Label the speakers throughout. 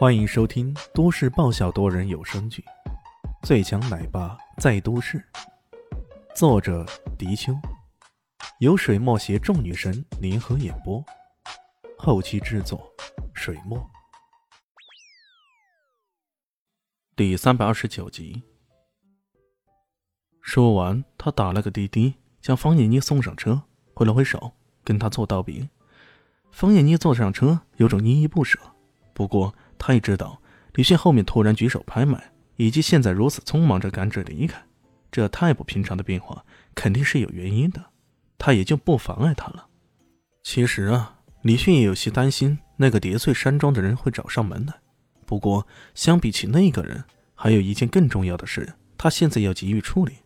Speaker 1: 欢迎收听都市爆笑多人有声剧《最强奶爸在都市》，作者：迪秋，由水墨携众女神联合演播，后期制作：水墨。第三百二十九集。说完，他打了个滴滴，将方艳妮送上车，挥了挥手，跟他做道别。方艳妮坐上车，有种依依不舍，不过。他也知道李迅后面突然举手拍卖，以及现在如此匆忙着赶着离开，这太不平常的变化肯定是有原因的，他也就不妨碍他了。其实啊，李迅也有些担心那个叠翠山庄的人会找上门来。不过相比起那个人，还有一件更重要的事，他现在要急于处理。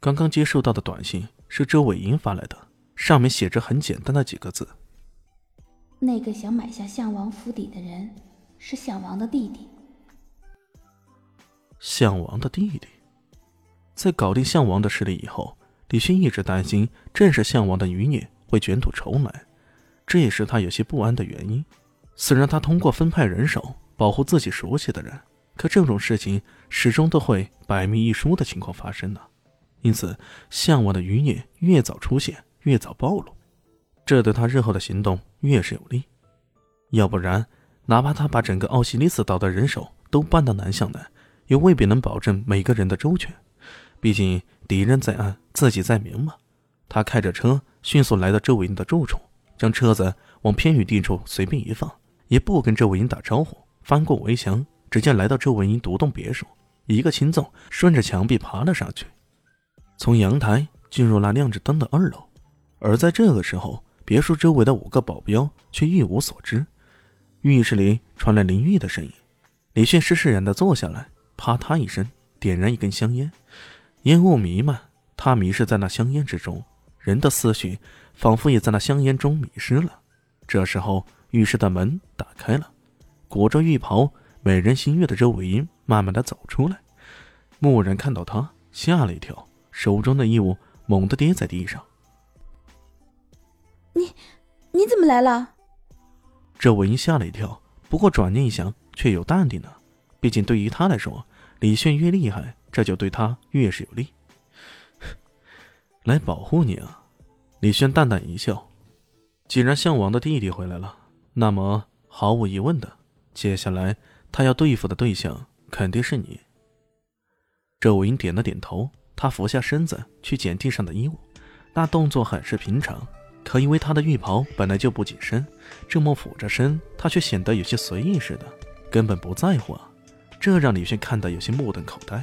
Speaker 1: 刚刚接收到的短信是周伟英发来的，上面写着很简单的几个字：“
Speaker 2: 那个想买下项王府邸的人。”是项王的弟弟。
Speaker 1: 项王的弟弟，在搞定项王的势力以后，李迅一直担心正是项王的余孽会卷土重来，这也是他有些不安的原因。虽然他通过分派人手保护自己熟悉的人，可这种事情始终都会百密一疏的情况发生呢。因此，项王的余孽越早出现，越早暴露，这对他日后的行动越是有利。要不然。哪怕他把整个奥西里斯岛的人手都搬到南向来，也未必能保证每个人的周全。毕竟敌人在暗，自己在明嘛。他开着车迅速来到周伟英的住处，将车子往偏远地处随便一放，也不跟周伟英打招呼，翻过围墙，直接来到周伟英独栋别墅，一个轻纵顺着墙壁爬了上去，从阳台进入那亮着灯的二楼。而在这个时候，别墅周围的五个保镖却一无所知。浴室里传来淋浴的声音，李迅施释然的坐下来，啪嗒一声点燃一根香烟，烟雾弥漫，他迷失在那香烟之中，人的思绪仿佛也在那香烟中迷失了。这时候，浴室的门打开了，裹着浴袍、美人心悦的周伟英慢慢的走出来。蓦然看到他，吓了一跳，手中的衣物猛地跌在地上。
Speaker 2: 你，你怎么来了？
Speaker 1: 这伟英吓了一跳，不过转念一想，却又淡定了。毕竟对于他来说，李炫越厉害，这就对他越是有利。来保护你啊！李炫淡淡一笑。既然项王的弟弟回来了，那么毫无疑问的，接下来他要对付的对象肯定是你。这武英点了点头，他俯下身子去捡地上的衣物，那动作很是平常。可因为他的浴袍本来就不紧身，这么俯着身，他却显得有些随意似的，根本不在乎啊！这让李迅看得有些目瞪口呆。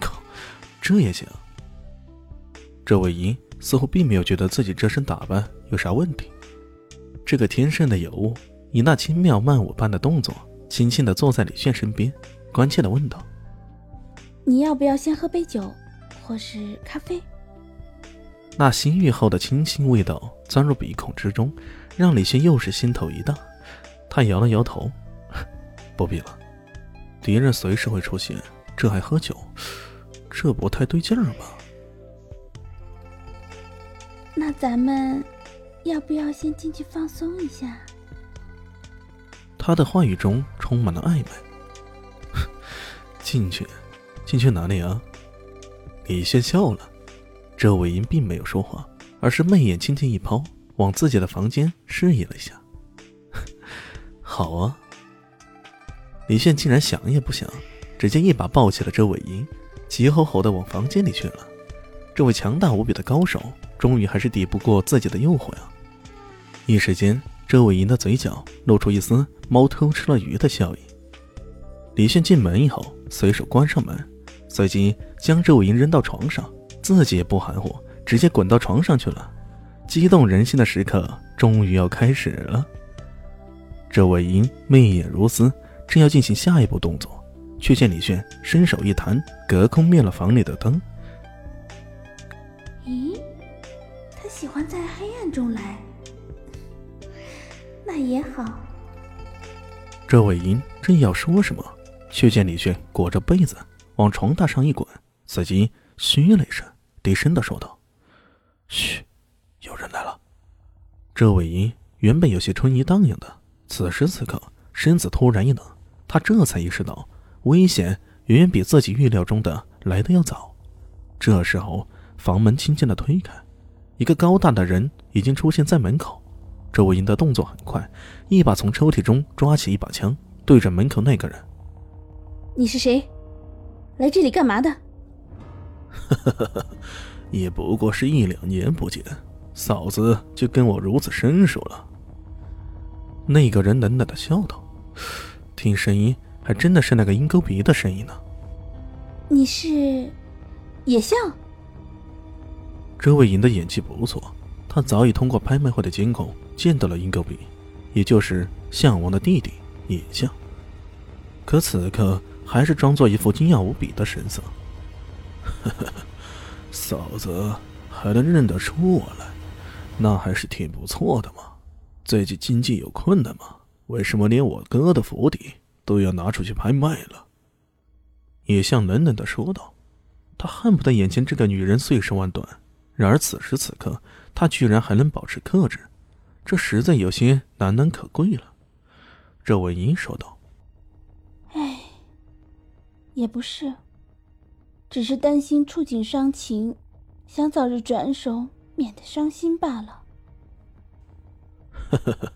Speaker 1: 靠，这也行？这位姨似乎并没有觉得自己这身打扮有啥问题。这个天生的尤物，以那轻妙曼舞般的动作，轻轻地坐在李炫身边，关切地问道：“
Speaker 2: 你要不要先喝杯酒，或是咖啡？”
Speaker 1: 那新浴后的清新味道钻入鼻孔之中，让李轩又是心头一荡。他摇了摇头：“ 不必了，敌人随时会出现，这还喝酒，这不太对劲儿吧？”
Speaker 2: 那咱们要不要先进去放松一下？
Speaker 1: 他的话语中充满了暧昧。进去，进去哪里啊？李轩笑了。周伟英并没有说话，而是媚眼轻轻一抛，往自己的房间示意了一下。好啊！李炫竟然想也不想，直接一把抱起了周伟英，急吼吼的往房间里去了。这位强大无比的高手，终于还是抵不过自己的诱惑呀！一时间，周伟银的嘴角露出一丝猫偷吃了鱼的笑意。李炫进门以后，随手关上门，随即将周伟银扔到床上。自己也不含糊，直接滚到床上去了。激动人心的时刻终于要开始了。这魏婴媚眼如丝，正要进行下一步动作，却见李炫伸手一弹，隔空灭了房里的灯。
Speaker 2: 咦，他喜欢在黑暗中来，那也好。
Speaker 1: 这魏婴正要说什么，却见李炫裹着被子往床榻上一滚，随即嘘了一声。低声的说道：“嘘，有人来了。”这尾音原本有些春意荡漾的，此时此刻身子突然一冷，他这才意识到危险远远比自己预料中的来的要早。这时候，房门轻轻的推开，一个高大的人已经出现在门口。周伟英的动作很快，一把从抽屉中抓起一把枪，对着门口那个人：“
Speaker 2: 你是谁？来这里干嘛的？”“，
Speaker 1: 也不过是一两年不见，嫂子就跟我如此生疏了。”那个人冷冷的笑道：“听声音，还真的是那个鹰钩鼻的声音呢。”“
Speaker 2: 你是野象？”
Speaker 1: 周卫莹的演技不错，他早已通过拍卖会的监控。见到了鹰钩鼻，也就是项王的弟弟野象。可此刻还是装作一副惊讶无比的神色。呵呵，嫂子还能认得出我来，那还是挺不错的嘛。最近经济有困难吗？为什么连我哥的府邸都要拿出去拍卖了？野象冷冷的说道。他恨不得眼前这个女人碎尸万段，然而此时此刻，他居然还能保持克制。这实在有些难能可贵了，这文英说道：“
Speaker 2: 哎，也不是，只是担心触景伤情，想早日转手，免得伤心罢了。”
Speaker 1: 呵呵呵，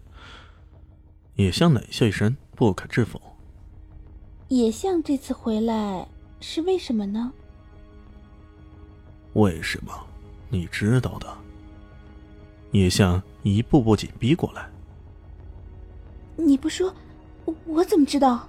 Speaker 1: 野象冷笑一声，不可置否。
Speaker 2: 野象这次回来是为什么呢？
Speaker 1: 为什么？你知道的。野象。一步步紧逼过来。
Speaker 2: 你不说，我我怎么知道？